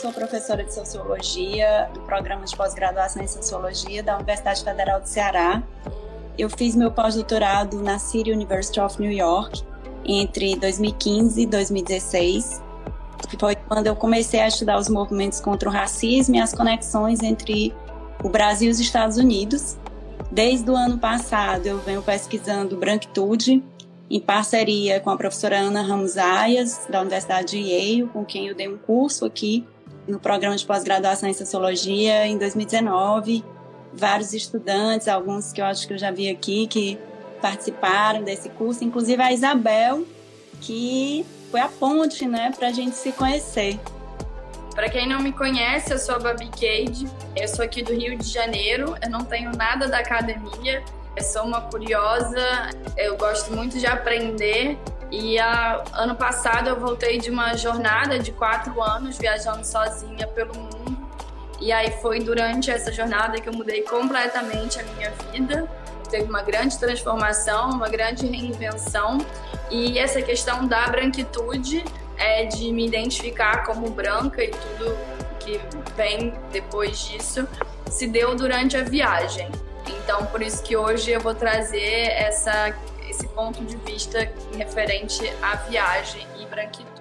sou professora de Sociologia do programa de pós-graduação em Sociologia da Universidade Federal do Ceará. Eu fiz meu pós-doutorado na City University of New York entre 2015 e 2016, que foi quando eu comecei a estudar os movimentos contra o racismo e as conexões entre o Brasil e os Estados Unidos. Desde o ano passado, eu venho pesquisando branquitude em parceria com a professora Ana Ramos Ayas, da Universidade de Yale, com quem eu dei um curso aqui no programa de pós-graduação em Sociologia em 2019. Vários estudantes, alguns que eu acho que eu já vi aqui, que participaram desse curso, inclusive a Isabel, que foi a ponte né, para a gente se conhecer. Para quem não me conhece, eu sou a Babi Cade, eu sou aqui do Rio de Janeiro, eu não tenho nada da academia, eu sou uma curiosa, eu gosto muito de aprender e a, ano passado eu voltei de uma jornada de quatro anos viajando sozinha pelo mundo. E aí foi durante essa jornada que eu mudei completamente a minha vida. Teve uma grande transformação, uma grande reinvenção. E essa questão da branquitude é de me identificar como branca e tudo que vem depois disso se deu durante a viagem. Então, por isso que hoje eu vou trazer essa, esse ponto de vista referente à viagem e branquitude.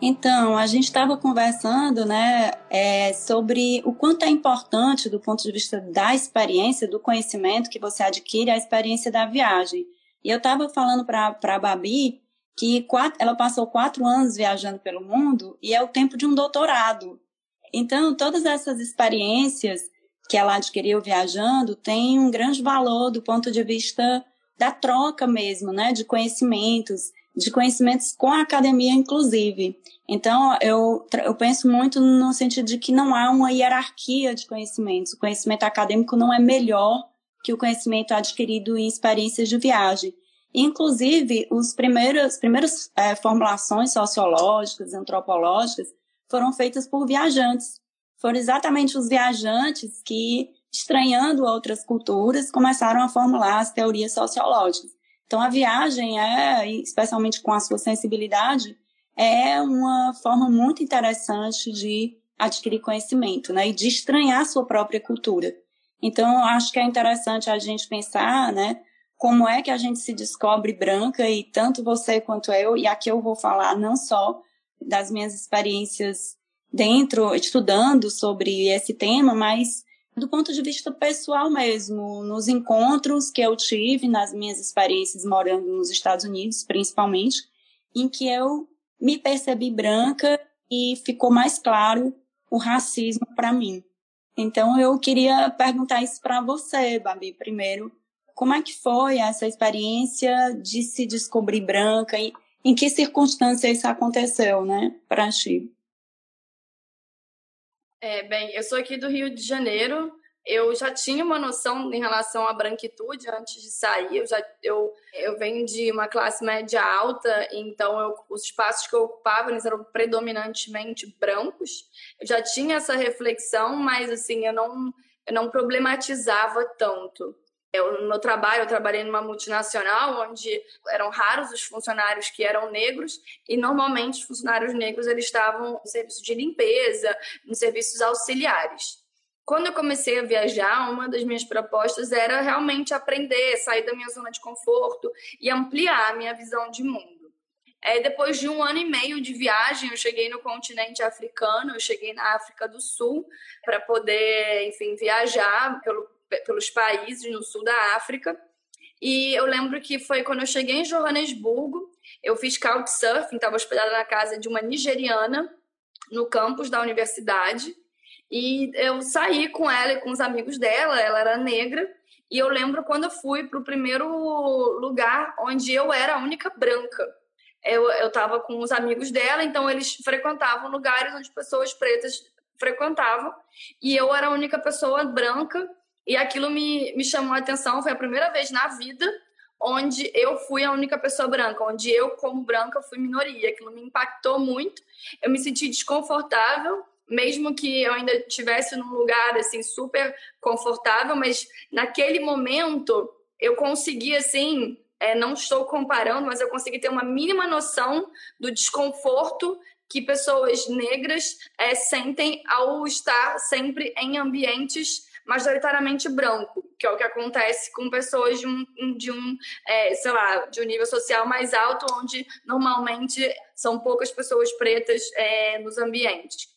Então, a gente estava conversando né, é, sobre o quanto é importante, do ponto de vista da experiência, do conhecimento que você adquire, a experiência da viagem. E eu estava falando para a Babi que quatro, ela passou quatro anos viajando pelo mundo e é o tempo de um doutorado. Então, todas essas experiências que ela adquiriu viajando têm um grande valor do ponto de vista da troca mesmo, né, de conhecimentos, de conhecimentos com a academia, inclusive. Então, eu, eu penso muito no sentido de que não há uma hierarquia de conhecimentos. O conhecimento acadêmico não é melhor que o conhecimento adquirido em experiências de viagem. Inclusive, os primeiros, as primeiras é, formulações sociológicas, antropológicas, foram feitas por viajantes. Foram exatamente os viajantes que, estranhando outras culturas, começaram a formular as teorias sociológicas. Então, a viagem é, especialmente com a sua sensibilidade, é uma forma muito interessante de adquirir conhecimento, né, e de estranhar a sua própria cultura. Então, acho que é interessante a gente pensar, né, como é que a gente se descobre branca e tanto você quanto eu, e aqui eu vou falar não só das minhas experiências dentro, estudando sobre esse tema, mas do ponto de vista pessoal mesmo, nos encontros que eu tive, nas minhas experiências morando nos Estados Unidos, principalmente, em que eu me percebi branca e ficou mais claro o racismo para mim. Então eu queria perguntar isso para você, Babi, primeiro, como é que foi essa experiência de se descobrir branca e em que circunstâncias isso aconteceu, né, para ti? É, bem, eu sou aqui do Rio de Janeiro. Eu já tinha uma noção em relação à branquitude antes de sair. Eu já eu, eu venho de uma classe média alta, então eu, os espaços que eu ocupava eles eram predominantemente brancos. Eu já tinha essa reflexão, mas assim eu não eu não problematizava tanto. Eu, no meu trabalho, eu trabalhei numa multinacional onde eram raros os funcionários que eram negros e normalmente os funcionários negros eles estavam no serviço de limpeza, nos serviços auxiliares. Quando eu comecei a viajar, uma das minhas propostas era realmente aprender, sair da minha zona de conforto e ampliar a minha visão de mundo. É, depois de um ano e meio de viagem, eu cheguei no continente africano, eu cheguei na África do Sul para poder, enfim, viajar pelo pelos países no sul da África. E eu lembro que foi quando eu cheguei em Joanesburgo, eu fiz couchsurfing, estava hospedada na casa de uma nigeriana no campus da universidade. E eu saí com ela e com os amigos dela, ela era negra. E eu lembro quando eu fui para o primeiro lugar onde eu era a única branca. Eu estava com os amigos dela, então eles frequentavam lugares onde pessoas pretas frequentavam. E eu era a única pessoa branca e aquilo me, me chamou a atenção. Foi a primeira vez na vida onde eu fui a única pessoa branca, onde eu, como branca, fui minoria. Aquilo me impactou muito. Eu me senti desconfortável, mesmo que eu ainda estivesse num lugar assim super confortável, mas naquele momento eu consegui assim, é, não estou comparando, mas eu consegui ter uma mínima noção do desconforto que pessoas negras é, sentem ao estar sempre em ambientes majoritariamente branco, que é o que acontece com pessoas de um, de um é, sei lá, de um nível social mais alto, onde normalmente são poucas pessoas pretas é, nos ambientes.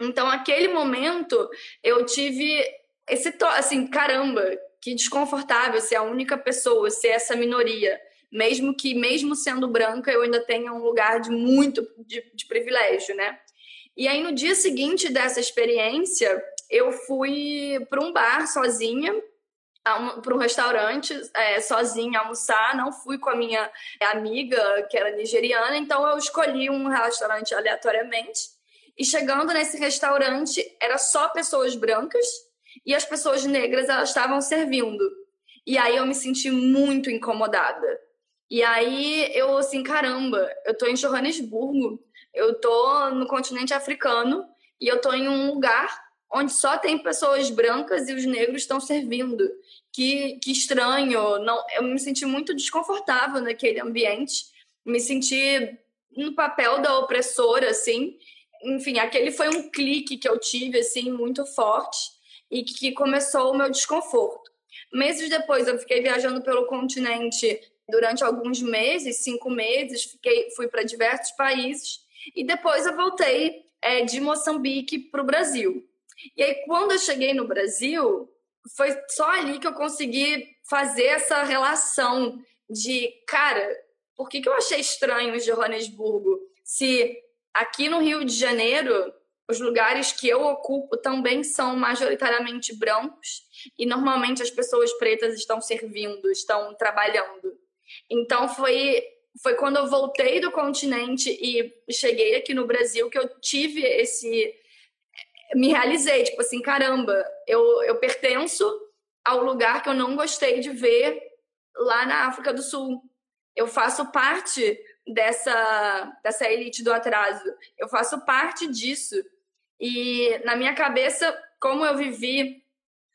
Então, aquele momento, eu tive esse, assim, caramba, que desconfortável ser a única pessoa, ser essa minoria mesmo que, mesmo sendo branca, eu ainda tenha um lugar de muito de, de privilégio, né? E aí, no dia seguinte dessa experiência, eu fui para um bar sozinha, para um restaurante é, sozinha almoçar. Não fui com a minha amiga, que era nigeriana, então eu escolhi um restaurante aleatoriamente. E chegando nesse restaurante, era só pessoas brancas e as pessoas negras elas estavam servindo. E aí eu me senti muito incomodada. E aí eu assim, caramba, eu tô em Johannesburgo, eu tô no continente africano e eu tô em um lugar onde só tem pessoas brancas e os negros estão servindo. Que, que estranho, não, eu me senti muito desconfortável naquele ambiente, me senti no papel da opressora, assim. Enfim, aquele foi um clique que eu tive, assim, muito forte e que começou o meu desconforto. Meses depois, eu fiquei viajando pelo continente durante alguns meses, cinco meses, fiquei, fui para diversos países e depois eu voltei é, de Moçambique para o Brasil. E aí, quando eu cheguei no Brasil, foi só ali que eu consegui fazer essa relação de, cara, por que, que eu achei estranho Johannesburgo? Se aqui no Rio de Janeiro, os lugares que eu ocupo também são majoritariamente brancos e normalmente as pessoas pretas estão servindo, estão trabalhando. Então foi foi quando eu voltei do continente e cheguei aqui no Brasil que eu tive esse me realizei, tipo assim, caramba, eu, eu pertenço ao lugar que eu não gostei de ver lá na África do Sul. Eu faço parte dessa, dessa elite do atraso. Eu faço parte disso. E na minha cabeça, como eu vivi,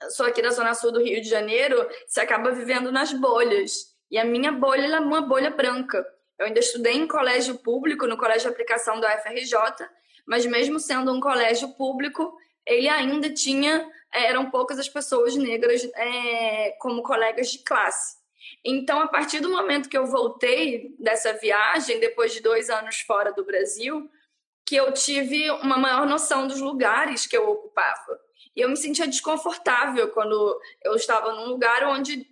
sou aqui da Zona Sul do Rio de Janeiro, você acaba vivendo nas bolhas. E a minha bolha é uma bolha branca. Eu ainda estudei em colégio público, no colégio de aplicação da UFRJ, mas mesmo sendo um colégio público, ele ainda tinha, eh, eram poucas as pessoas negras é, como colegas de classe. Então, a partir do momento que eu voltei dessa viagem, depois de dois anos fora do Brasil, que eu tive uma maior noção dos lugares que eu ocupava. E eu me sentia desconfortável quando eu estava num lugar onde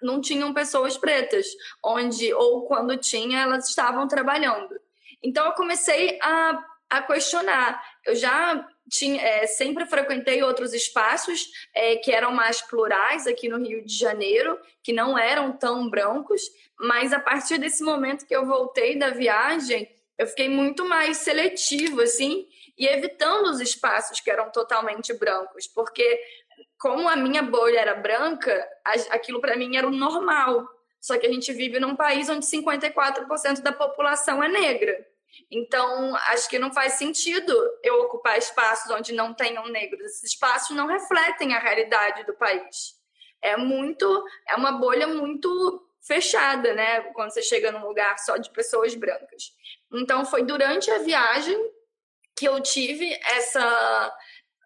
não tinham pessoas pretas, onde, ou quando tinha, elas estavam trabalhando. Então eu comecei a, a questionar. Eu já tinha, é, sempre frequentei outros espaços é, que eram mais plurais aqui no Rio de Janeiro, que não eram tão brancos, mas a partir desse momento que eu voltei da viagem, eu fiquei muito mais seletivo, assim, e evitando os espaços que eram totalmente brancos, porque como a minha bolha era branca, aquilo para mim era o normal. Só que a gente vive num país onde 54% da população é negra. Então, acho que não faz sentido eu ocupar espaços onde não tenham negros. Esses espaços não refletem a realidade do país. É muito, é uma bolha muito fechada, né? Quando você chega num lugar só de pessoas brancas. Então, foi durante a viagem que eu tive essa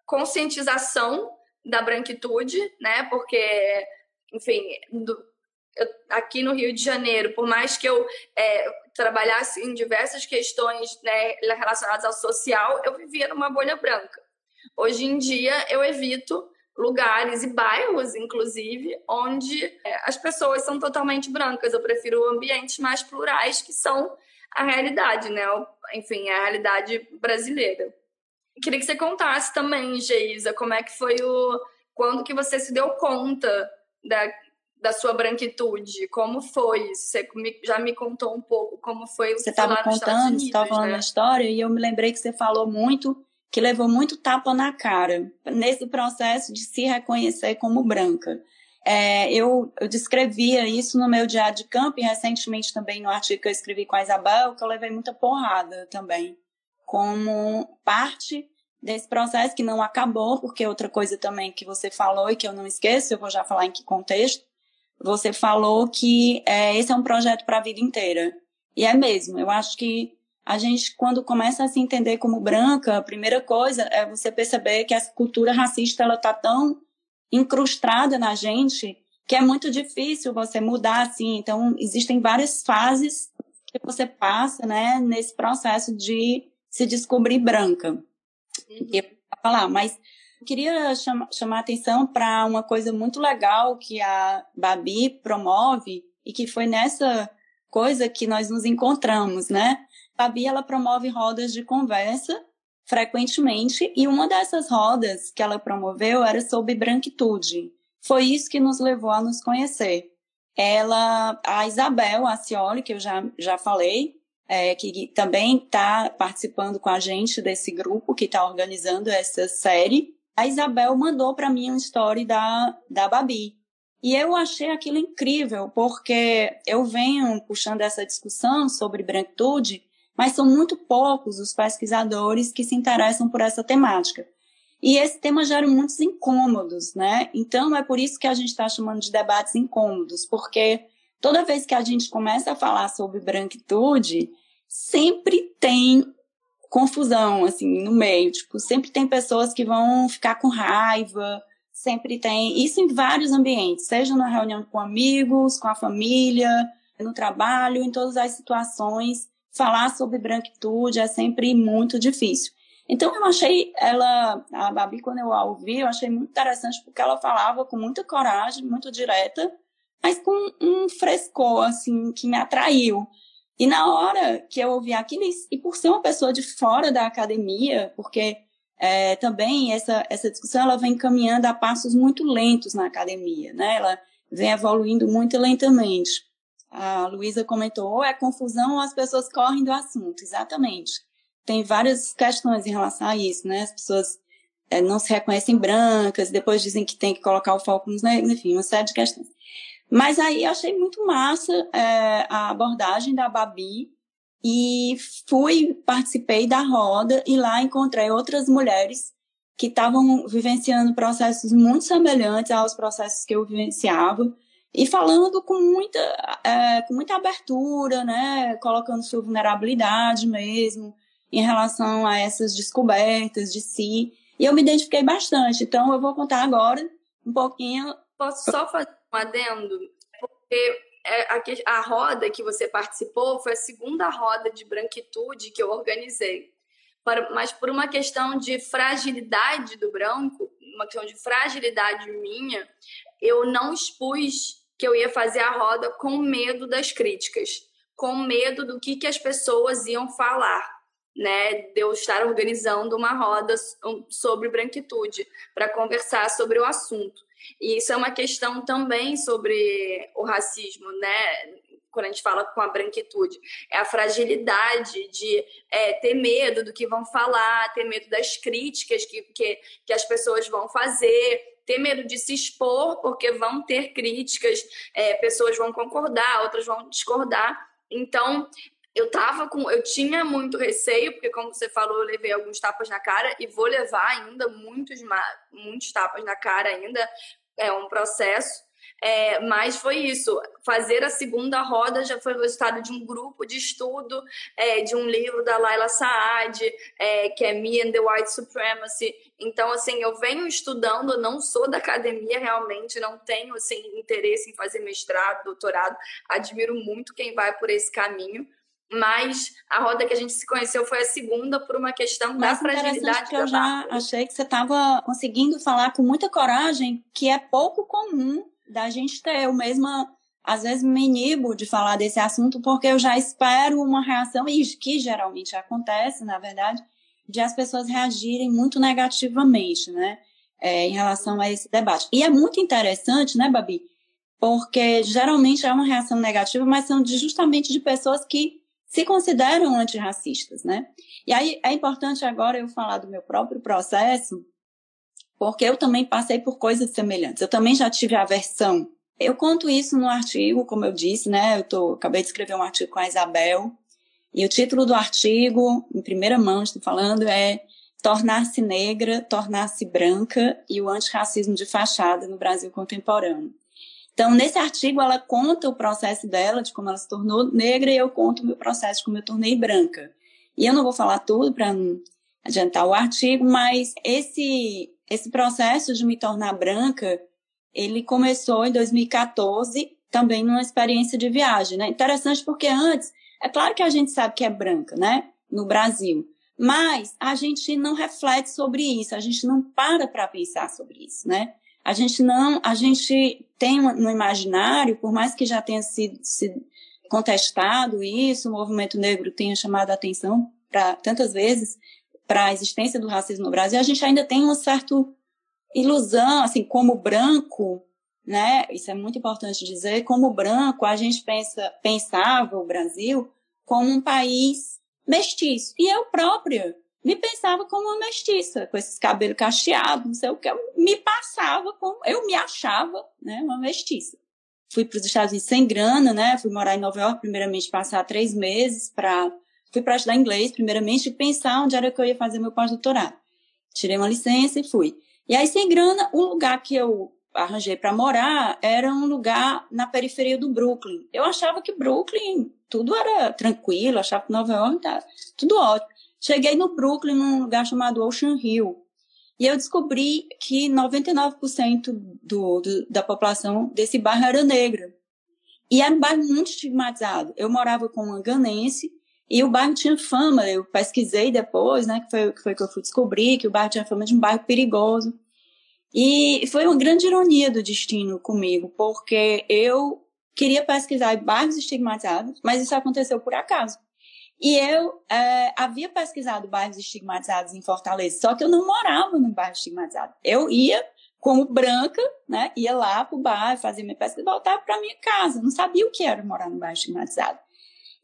conscientização da branquitude, né? Porque, enfim, do, eu, aqui no Rio de Janeiro, por mais que eu é, trabalhasse em diversas questões né, relacionadas ao social, eu vivia numa bolha branca. Hoje em dia, eu evito lugares e bairros, inclusive, onde é, as pessoas são totalmente brancas. Eu prefiro ambientes mais plurais, que são a realidade, né? Enfim, a realidade brasileira. Queria que você contasse também, Geisa, como é que foi o. Quando que você se deu conta da, da sua branquitude? Como foi isso? Você já me contou um pouco como foi Você estava contando, você estava falando né? a história, e eu me lembrei que você falou muito, que levou muito tapa na cara, nesse processo de se reconhecer como branca. É, eu, eu descrevia isso no meu diário de campo e recentemente também no artigo que eu escrevi com a Isabel, que eu levei muita porrada também como parte desse processo que não acabou, porque outra coisa também que você falou e que eu não esqueço, eu vou já falar em que contexto, você falou que é, esse é um projeto para a vida inteira. E é mesmo, eu acho que a gente, quando começa a se entender como branca, a primeira coisa é você perceber que essa cultura racista ela está tão incrustada na gente que é muito difícil você mudar assim. Então, existem várias fases que você passa, né, nesse processo de se descobrir branca. Uhum. E falar, mas queria chamar, chamar atenção para uma coisa muito legal que a Babi promove e que foi nessa coisa que nós nos encontramos, né? A Babi ela promove rodas de conversa frequentemente e uma dessas rodas que ela promoveu era sobre branquitude. Foi isso que nos levou a nos conhecer. Ela, a Isabel Acioli, que eu já, já falei, é, que também está participando com a gente desse grupo que está organizando essa série, a Isabel mandou para mim uma história da, da Babi. E eu achei aquilo incrível, porque eu venho puxando essa discussão sobre branquitude, mas são muito poucos os pesquisadores que se interessam por essa temática. E esse tema gera muitos incômodos, né? Então é por isso que a gente está chamando de debates incômodos, porque toda vez que a gente começa a falar sobre branquitude, sempre tem confusão, assim, no meio. Tipo, sempre tem pessoas que vão ficar com raiva, sempre tem. Isso em vários ambientes, seja na reunião com amigos, com a família, no trabalho, em todas as situações. Falar sobre branquitude é sempre muito difícil. Então, eu achei ela, a Babi, quando eu a ouvi, eu achei muito interessante porque ela falava com muita coragem, muito direta, mas com um frescor, assim, que me atraiu. E na hora que eu ouvi aquilo, e por ser uma pessoa de fora da academia, porque é, também essa, essa discussão ela vem caminhando a passos muito lentos na academia, né? Ela vem evoluindo muito lentamente. A Luísa comentou, ou é confusão ou as pessoas correm do assunto. Exatamente. Tem várias questões em relação a isso, né? As pessoas é, não se reconhecem brancas, depois dizem que tem que colocar o foco nos negros, enfim, uma série de questões. Mas aí eu achei muito massa é, a abordagem da Babi e fui, participei da roda e lá encontrei outras mulheres que estavam vivenciando processos muito semelhantes aos processos que eu vivenciava e falando com muita, é, com muita abertura, né, colocando sua vulnerabilidade mesmo em relação a essas descobertas de si. E eu me identifiquei bastante. Então eu vou contar agora um pouquinho. Posso só fazer adendo, porque é, a, a roda que você participou foi a segunda roda de branquitude que eu organizei. mas por uma questão de fragilidade do branco, uma questão de fragilidade minha, eu não expus que eu ia fazer a roda com medo das críticas, com medo do que, que as pessoas iam falar. Né, de eu estar organizando uma roda sobre branquitude para conversar sobre o assunto. E isso é uma questão também sobre o racismo, né? Quando a gente fala com a branquitude, é a fragilidade de é, ter medo do que vão falar, ter medo das críticas que, que, que as pessoas vão fazer, ter medo de se expor, porque vão ter críticas, é, pessoas vão concordar, outras vão discordar. Então, eu tava com, eu tinha muito receio, porque como você falou, eu levei alguns tapas na cara e vou levar ainda muitos, muitos tapas na cara ainda, é um processo. É, mas foi isso. Fazer a segunda roda já foi o resultado de um grupo de estudo, é, de um livro da Laila Saad, é, que é Me and the White Supremacy. Então, assim, eu venho estudando, não sou da academia realmente, não tenho assim, interesse em fazer mestrado, doutorado. Admiro muito quem vai por esse caminho mas a roda que a gente se conheceu foi a segunda por uma questão Mais da fragilidade que eu já achei que você estava conseguindo falar com muita coragem, que é pouco comum da gente ter. Eu mesma, às vezes, me inibo de falar desse assunto, porque eu já espero uma reação, e que geralmente acontece, na verdade, de as pessoas reagirem muito negativamente, né, é, em relação a esse debate. E é muito interessante, né, Babi, porque geralmente é uma reação negativa, mas são de, justamente de pessoas que se consideram antirracistas, né? E aí é importante agora eu falar do meu próprio processo, porque eu também passei por coisas semelhantes. Eu também já tive aversão. Eu conto isso no artigo, como eu disse, né? Eu tô, acabei de escrever um artigo com a Isabel, e o título do artigo, em primeira mão, estou falando, é Tornar-se negra, tornar-se branca e o antirracismo de fachada no Brasil contemporâneo. Então, nesse artigo, ela conta o processo dela, de como ela se tornou negra, e eu conto o meu processo de como eu tornei branca. E eu não vou falar tudo para não adiantar o artigo, mas esse, esse processo de me tornar branca, ele começou em 2014, também numa experiência de viagem, né? Interessante porque antes, é claro que a gente sabe que é branca, né? No Brasil. Mas a gente não reflete sobre isso, a gente não para para pensar sobre isso, né? A gente não, a gente tem no imaginário, por mais que já tenha sido, sido contestado isso, o movimento negro tenha chamado a atenção para tantas vezes para a existência do racismo no Brasil, a gente ainda tem uma certa ilusão, assim, como branco, né? Isso é muito importante dizer, como branco, a gente pensa, pensava o Brasil como um país mestiço. E eu própria me pensava como uma mestiça, com esses cabelos cacheados, não sei o que, eu me passava como, eu me achava, né, uma mestiça. Fui para os Estados Unidos sem grana, né, fui morar em Nova York, primeiramente passar três meses para, fui para estudar inglês, primeiramente, e pensar onde era que eu ia fazer meu pós-doutorado. Tirei uma licença e fui. E aí, sem grana, o lugar que eu arranjei para morar era um lugar na periferia do Brooklyn. Eu achava que Brooklyn tudo era tranquilo, achava que Nova York tá tudo ótimo. Cheguei no Brooklyn, num lugar chamado Ocean Hill, e eu descobri que 99% do, do, da população desse bairro era negra. E era um bairro muito estigmatizado. Eu morava com uma ganense e o bairro tinha fama, eu pesquisei depois, né, que foi, que foi que eu fui descobrir, que o bairro tinha fama de um bairro perigoso. E foi uma grande ironia do destino comigo, porque eu queria pesquisar bairros estigmatizados, mas isso aconteceu por acaso. E eu é, havia pesquisado bairros estigmatizados em Fortaleza, só que eu não morava num bairro estigmatizado. Eu ia como branca, né, ia lá para o bairro, fazia minha pesquisa e voltava para minha casa. Não sabia o que era morar num bairro estigmatizado.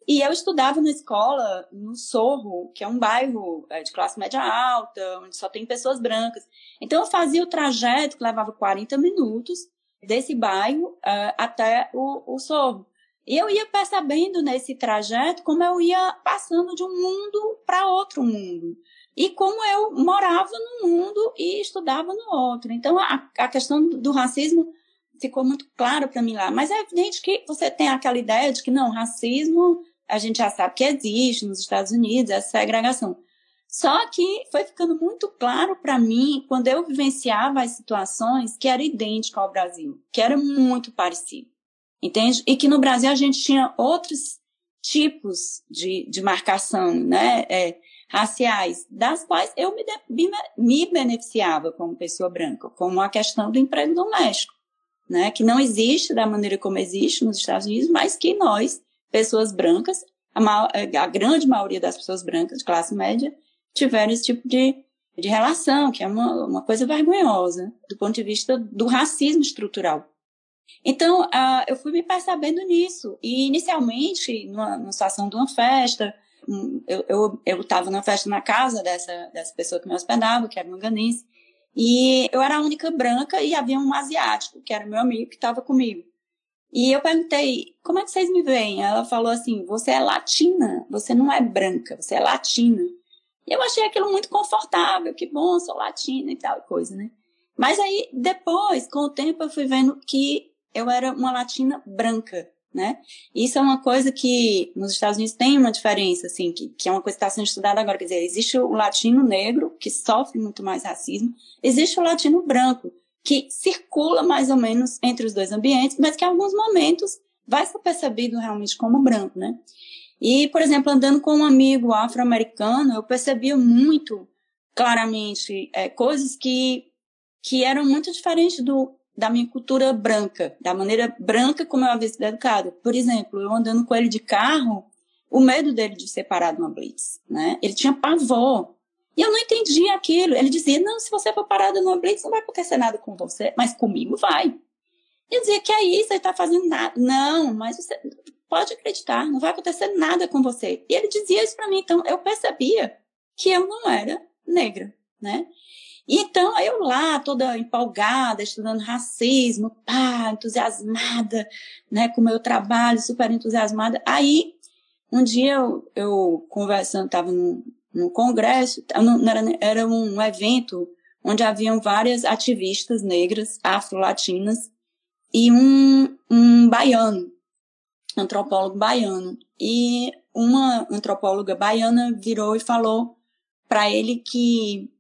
E eu estudava na escola no Sorro, que é um bairro é, de classe média alta, onde só tem pessoas brancas. Então eu fazia o trajeto que levava 40 minutos desse bairro uh, até o, o Sorro. E eu ia percebendo nesse trajeto como eu ia passando de um mundo para outro mundo. E como eu morava num mundo e estudava no outro. Então, a, a questão do racismo ficou muito claro para mim lá. Mas é evidente que você tem aquela ideia de que não, racismo a gente já sabe que existe nos Estados Unidos, essa segregação. Só que foi ficando muito claro para mim, quando eu vivenciava as situações, que era idêntico ao Brasil, que era muito parecido entende? E que no Brasil a gente tinha outros tipos de, de marcação, né, é, raciais, das quais eu me, me, me beneficiava como pessoa branca, como a questão do emprego doméstico, né, que não existe da maneira como existe nos Estados Unidos, mas que nós, pessoas brancas, a, a grande maioria das pessoas brancas de classe média, tiveram esse tipo de, de relação, que é uma, uma coisa vergonhosa do ponto de vista do racismo estrutural. Então, uh, eu fui me percebendo nisso. E, inicialmente, numa, numa situação de uma festa, eu estava na festa na casa dessa, dessa pessoa que me hospedava, que era uma ganense, e eu era a única branca e havia um asiático, que era meu amigo, que estava comigo. E eu perguntei, como é que vocês me veem? Ela falou assim, você é latina, você não é branca, você é latina. E eu achei aquilo muito confortável, que bom, sou latina e tal coisa, né? Mas aí, depois, com o tempo, eu fui vendo que eu era uma latina branca, né? Isso é uma coisa que nos Estados Unidos tem uma diferença, assim, que, que é uma coisa que está sendo estudada agora. Quer dizer, existe o latino negro, que sofre muito mais racismo, existe o latino branco, que circula mais ou menos entre os dois ambientes, mas que em alguns momentos vai ser percebido realmente como branco, né? E, por exemplo, andando com um amigo afro-americano, eu percebia muito claramente é, coisas que, que eram muito diferentes do, da minha cultura branca, da maneira branca como eu havia sido educada. Por exemplo, eu andando com ele de carro, o medo dele de ser parado numa blitz, né? Ele tinha pavor. E eu não entendia aquilo. Ele dizia, não, se você for parado numa blitz, não vai acontecer nada com você, mas comigo vai. Eu dizia, que é isso, ele está fazendo nada. Não, mas você pode acreditar, não vai acontecer nada com você. E ele dizia isso para mim, então eu percebia que eu não era negra, né? Então, eu lá, toda empolgada, estudando racismo, pá, entusiasmada, né, com o meu trabalho, super entusiasmada. Aí, um dia eu, eu conversando, estava num, num congresso, não, era, era um evento onde haviam várias ativistas negras, afro-latinas, e um, um baiano, antropólogo baiano. E uma antropóloga baiana virou e falou para ele que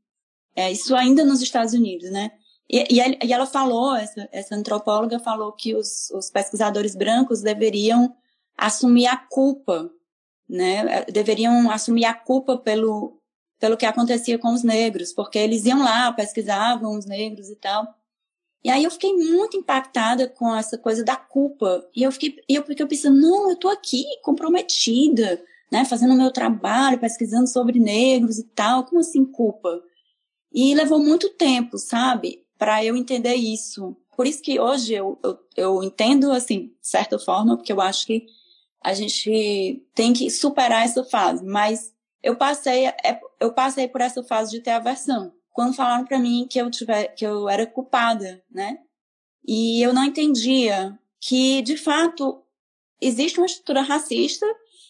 é, isso ainda nos Estados Unidos, né? E, e, ela falou, essa, essa antropóloga falou que os, os pesquisadores brancos deveriam assumir a culpa, né? Deveriam assumir a culpa pelo, pelo que acontecia com os negros, porque eles iam lá, pesquisavam os negros e tal. E aí eu fiquei muito impactada com essa coisa da culpa. E eu fiquei, eu fiquei pensando, não, eu tô aqui comprometida, né, fazendo o meu trabalho, pesquisando sobre negros e tal, como assim culpa? E levou muito tempo, sabe, para eu entender isso. Por isso que hoje eu, eu, eu entendo, assim, de certa forma, porque eu acho que a gente tem que superar essa fase, mas eu passei, é, eu passei por essa fase de ter aversão quando falaram para mim que eu tiver, que eu era culpada, né? E eu não entendia que, de fato, existe uma estrutura racista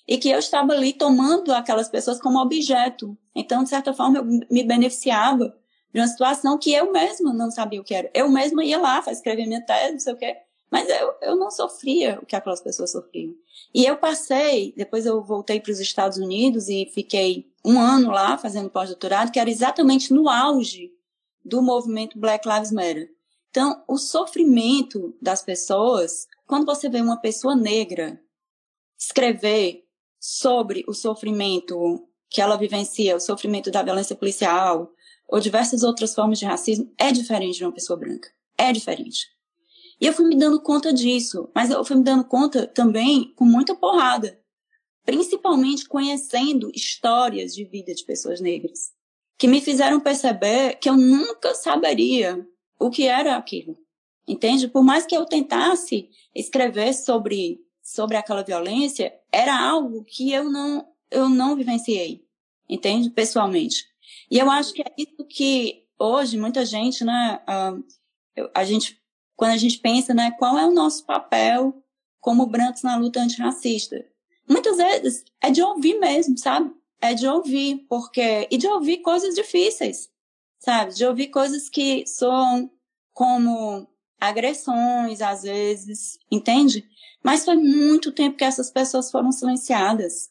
e que eu estava ali tomando aquelas pessoas como objeto. Então, de certa forma, eu me beneficiava de uma situação que eu mesma não sabia o que era. Eu mesma ia lá, escrever minha tese, não sei o quê, mas eu, eu não sofria o que aquelas pessoas sofriam. E eu passei, depois eu voltei para os Estados Unidos e fiquei um ano lá fazendo pós-doutorado, que era exatamente no auge do movimento Black Lives Matter. Então, o sofrimento das pessoas, quando você vê uma pessoa negra escrever sobre o sofrimento que ela vivencia, o sofrimento da violência policial ou diversas outras formas de racismo, é diferente de uma pessoa branca. É diferente. E eu fui me dando conta disso, mas eu fui me dando conta também com muita porrada principalmente conhecendo histórias de vida de pessoas negras, que me fizeram perceber que eu nunca saberia o que era aquilo. Entende? Por mais que eu tentasse escrever sobre sobre aquela violência, era algo que eu não eu não vivenciei. Entende? Pessoalmente. E eu acho que é isso que hoje muita gente, né, a gente quando a gente pensa, né, qual é o nosso papel como brancos na luta antirracista? muitas vezes é de ouvir mesmo, sabe? É de ouvir, porque. E de ouvir coisas difíceis, sabe? De ouvir coisas que são como agressões, às vezes, entende? Mas foi muito tempo que essas pessoas foram silenciadas.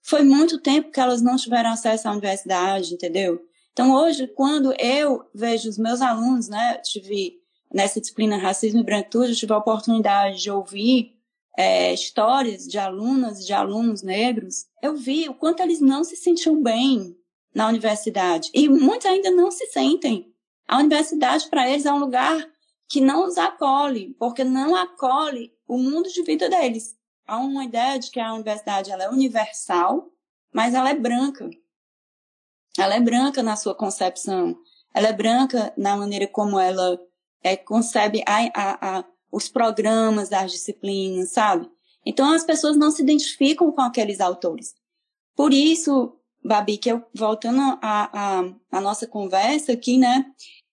Foi muito tempo que elas não tiveram acesso à universidade, entendeu? Então, hoje, quando eu vejo os meus alunos, né, tive nessa disciplina Racismo e Branquitude, tive a oportunidade de ouvir é, histórias de alunas de alunos negros, eu vi o quanto eles não se sentiam bem na universidade. E muitos ainda não se sentem. A universidade, para eles, é um lugar que não os acolhe, porque não acolhe o mundo de vida deles. Há uma ideia de que a universidade ela é universal, mas ela é branca. Ela é branca na sua concepção. Ela é branca na maneira como ela é, concebe a, a, a, os programas das disciplinas, sabe? Então as pessoas não se identificam com aqueles autores. Por isso, Babi, que eu, voltando à, nossa conversa aqui, né?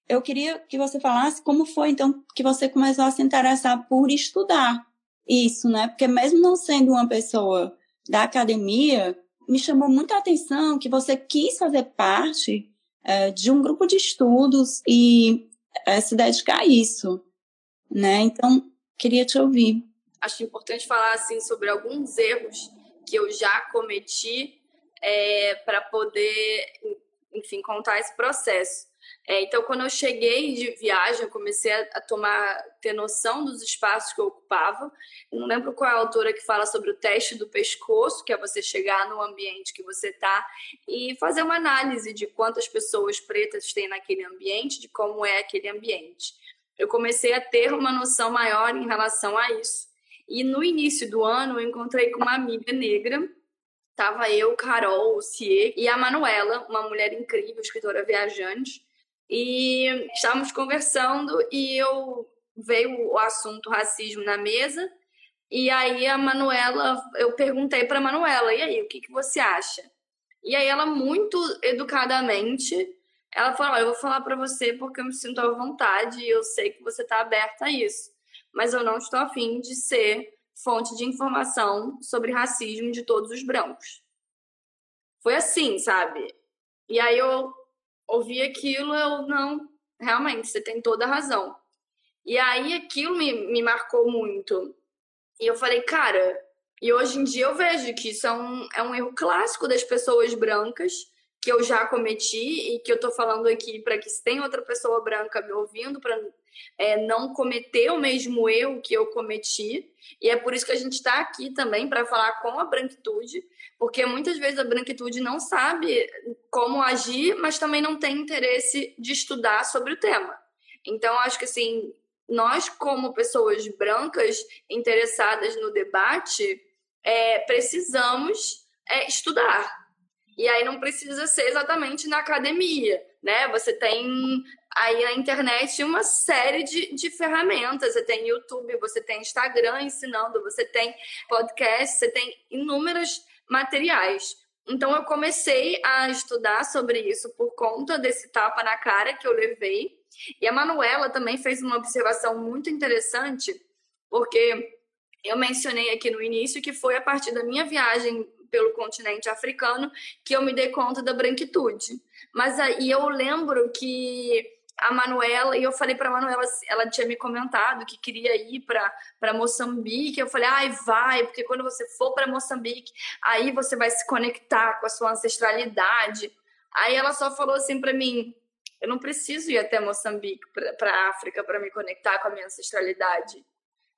Eu queria que você falasse como foi, então, que você começou a se interessar por estudar isso, né? Porque mesmo não sendo uma pessoa da academia, me chamou muita atenção que você quis fazer parte é, de um grupo de estudos e é, se dedicar a isso né? Então, queria te ouvir. Acho importante falar assim sobre alguns erros que eu já cometi é, para poder, enfim, contar esse processo. É, então, quando eu cheguei de viagem, eu comecei a, a, tomar, ter noção dos espaços que eu ocupava. Não lembro qual é a autora que fala sobre o teste do pescoço, que é você chegar no ambiente que você está e fazer uma análise de quantas pessoas pretas tem naquele ambiente, de como é aquele ambiente eu comecei a ter uma noção maior em relação a isso. E no início do ano, eu encontrei com uma amiga negra. Tava eu, Carol, o Cie e a Manuela, uma mulher incrível, escritora viajante. E estávamos conversando e eu veio o assunto racismo na mesa. E aí a Manuela, eu perguntei para Manuela, e aí, o que, que você acha? E aí ela muito educadamente ela falou: Eu vou falar para você porque eu me sinto à vontade e eu sei que você está aberta a isso. Mas eu não estou afim de ser fonte de informação sobre racismo de todos os brancos. Foi assim, sabe? E aí eu ouvi aquilo, eu não, realmente, você tem toda a razão. E aí aquilo me, me marcou muito. E eu falei, cara, E hoje em dia eu vejo que isso é um, é um erro clássico das pessoas brancas que eu já cometi e que eu estou falando aqui para que se tem outra pessoa branca me ouvindo para é, não cometer o mesmo erro que eu cometi. E é por isso que a gente está aqui também para falar com a branquitude, porque muitas vezes a branquitude não sabe como agir, mas também não tem interesse de estudar sobre o tema. Então, acho que assim, nós como pessoas brancas interessadas no debate, é, precisamos é, estudar e aí não precisa ser exatamente na academia, né? Você tem aí na internet uma série de, de ferramentas. Você tem YouTube, você tem Instagram ensinando, você tem podcast, você tem inúmeros materiais. Então eu comecei a estudar sobre isso por conta desse tapa na cara que eu levei. E a Manuela também fez uma observação muito interessante, porque eu mencionei aqui no início que foi a partir da minha viagem pelo continente africano que eu me dei conta da branquitude. Mas aí eu lembro que a Manuela, e eu falei para a Manuela, ela tinha me comentado que queria ir para Moçambique. Eu falei, ai, vai, porque quando você for para Moçambique, aí você vai se conectar com a sua ancestralidade. Aí ela só falou assim para mim: eu não preciso ir até Moçambique, para a África, para me conectar com a minha ancestralidade.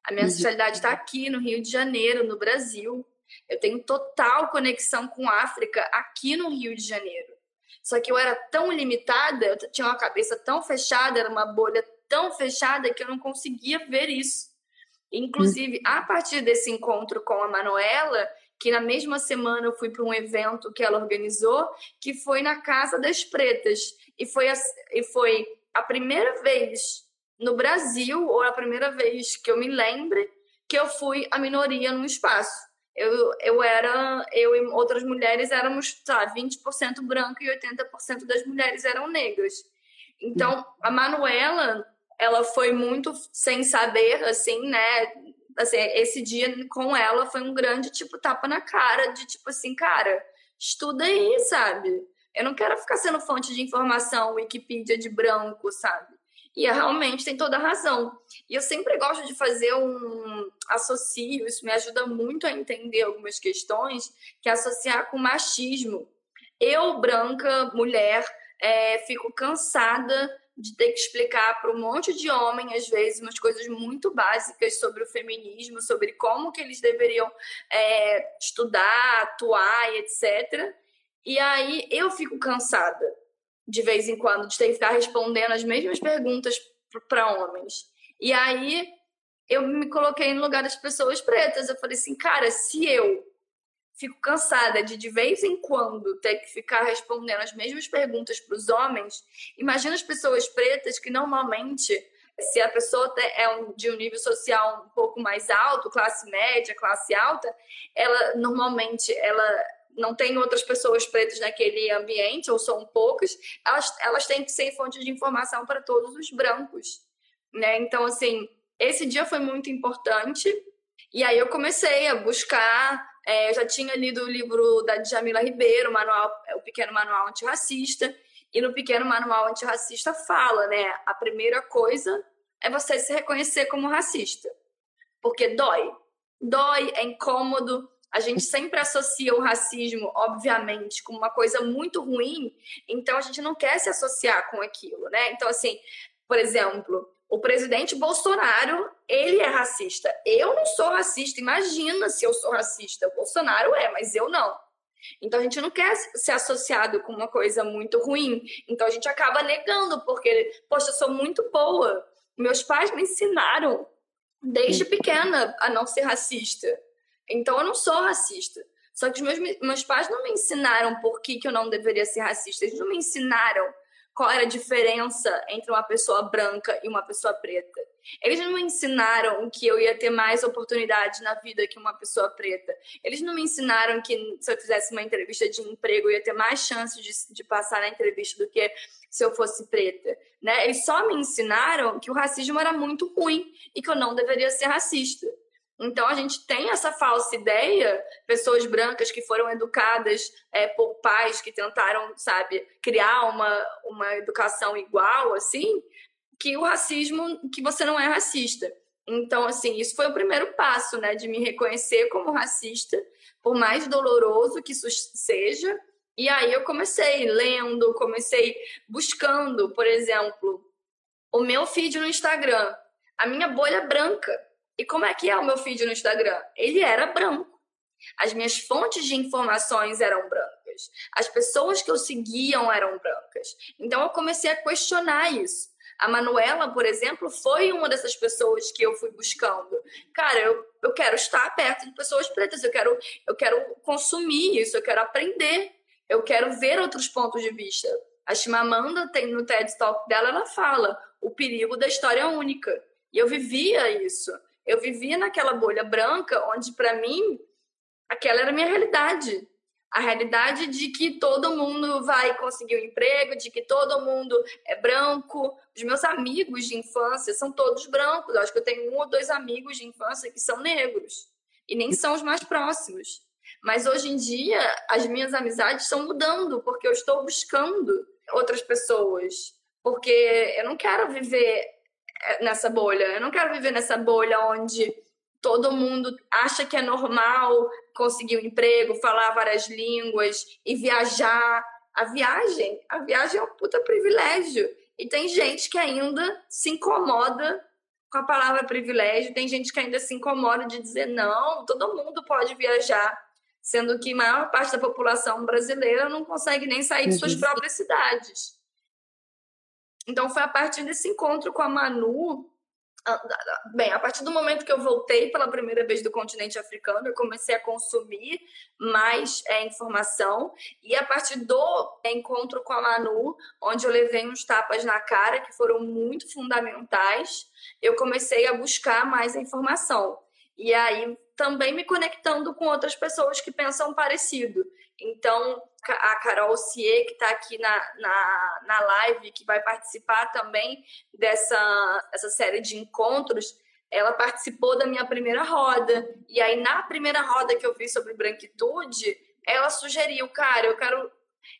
A minha ancestralidade está aqui no Rio de Janeiro, no Brasil. Eu tenho total conexão com a África aqui no Rio de Janeiro. Só que eu era tão limitada, eu tinha uma cabeça tão fechada, era uma bolha tão fechada que eu não conseguia ver isso. Inclusive, a partir desse encontro com a Manuela, que na mesma semana eu fui para um evento que ela organizou, que foi na Casa das Pretas. E foi a, e foi a primeira vez no Brasil, ou a primeira vez que eu me lembre, que eu fui a minoria num espaço eu, eu era, eu e outras mulheres éramos, tá, 20% branco e 80% das mulheres eram negras. Então, a Manuela, ela foi muito sem saber, assim, né? Assim, esse dia com ela foi um grande, tipo, tapa na cara, de tipo assim, cara, estuda aí, sabe? Eu não quero ficar sendo fonte de informação, Wikipedia de branco, sabe? E realmente tem toda a razão. E eu sempre gosto de fazer um associo, isso me ajuda muito a entender algumas questões, que é associar com machismo. Eu, branca, mulher, é, fico cansada de ter que explicar para um monte de homem, às vezes, umas coisas muito básicas sobre o feminismo, sobre como que eles deveriam é, estudar, atuar e etc. E aí eu fico cansada de vez em quando, de ter que ficar respondendo as mesmas perguntas para homens. E aí eu me coloquei no lugar das pessoas pretas. Eu falei assim, cara, se eu fico cansada de de vez em quando ter que ficar respondendo as mesmas perguntas para os homens, imagina as pessoas pretas que normalmente se a pessoa é de um nível social um pouco mais alto, classe média, classe alta, ela normalmente ela não tem outras pessoas pretas naquele ambiente, ou são poucas, elas, elas têm que ser fonte de informação para todos os brancos. Né? Então, assim, esse dia foi muito importante. E aí eu comecei a buscar. É, eu já tinha lido o livro da Djamila Ribeiro, manual, o Pequeno Manual Antirracista. E no Pequeno Manual Antirracista fala, né? A primeira coisa é você se reconhecer como racista. Porque dói. Dói, é incômodo, a gente sempre associa o racismo, obviamente, com uma coisa muito ruim, então a gente não quer se associar com aquilo, né? Então, assim, por exemplo, o presidente Bolsonaro, ele é racista. Eu não sou racista, imagina se eu sou racista. O Bolsonaro é, mas eu não. Então a gente não quer ser associado com uma coisa muito ruim. Então a gente acaba negando, porque, poxa, eu sou muito boa. Meus pais me ensinaram desde pequena a não ser racista. Então eu não sou racista. Só que os meus, meus pais não me ensinaram por que, que eu não deveria ser racista. Eles não me ensinaram qual era a diferença entre uma pessoa branca e uma pessoa preta. Eles não me ensinaram que eu ia ter mais oportunidade na vida que uma pessoa preta. Eles não me ensinaram que se eu fizesse uma entrevista de emprego eu ia ter mais chance de, de passar na entrevista do que se eu fosse preta. Né? Eles só me ensinaram que o racismo era muito ruim e que eu não deveria ser racista. Então a gente tem essa falsa ideia, pessoas brancas que foram educadas é, por pais que tentaram, sabe, criar uma, uma educação igual, assim, que o racismo, que você não é racista. Então, assim, isso foi o primeiro passo, né, de me reconhecer como racista, por mais doloroso que isso seja. E aí eu comecei lendo, comecei buscando, por exemplo, o meu feed no Instagram, a minha bolha branca. E como é que é o meu feed no Instagram? Ele era branco. As minhas fontes de informações eram brancas. As pessoas que eu seguiam eram brancas. Então eu comecei a questionar isso. A Manuela, por exemplo, foi uma dessas pessoas que eu fui buscando. Cara, eu, eu quero estar perto de pessoas pretas, eu quero, eu quero consumir isso, eu quero aprender, eu quero ver outros pontos de vista. A Chimamanda tem no TED Talk dela, ela fala o perigo da história única. E eu vivia isso. Eu vivia naquela bolha branca, onde para mim aquela era a minha realidade. A realidade de que todo mundo vai conseguir um emprego, de que todo mundo é branco. Os meus amigos de infância são todos brancos. Eu acho que eu tenho um ou dois amigos de infância que são negros. E nem são os mais próximos. Mas hoje em dia, as minhas amizades estão mudando, porque eu estou buscando outras pessoas. Porque eu não quero viver nessa bolha. Eu não quero viver nessa bolha onde todo mundo acha que é normal conseguir um emprego, falar várias línguas e viajar. A viagem, a viagem é um puta privilégio. E tem gente que ainda se incomoda com a palavra privilégio, tem gente que ainda se incomoda de dizer não, todo mundo pode viajar, sendo que a maior parte da população brasileira não consegue nem sair de suas próprias cidades. Então foi a partir desse encontro com a Manu bem, a partir do momento que eu voltei pela primeira vez do continente africano, eu comecei a consumir mais é, informação. E a partir do encontro com a Manu, onde eu levei uns tapas na cara que foram muito fundamentais, eu comecei a buscar mais informação. E aí também me conectando com outras pessoas que pensam parecido. Então, a Carol Cie, que está aqui na, na, na live, que vai participar também dessa essa série de encontros, ela participou da minha primeira roda. E aí, na primeira roda que eu vi sobre branquitude, ela sugeriu, cara, eu quero.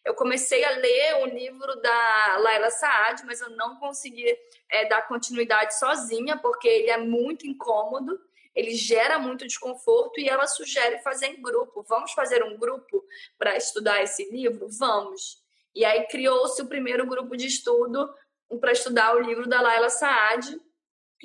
Eu comecei a ler o livro da Laila Saad, mas eu não consegui é, dar continuidade sozinha, porque ele é muito incômodo ele gera muito desconforto e ela sugere fazer em grupo. Vamos fazer um grupo para estudar esse livro? Vamos. E aí criou-se o primeiro grupo de estudo para estudar o livro da Laila Saad,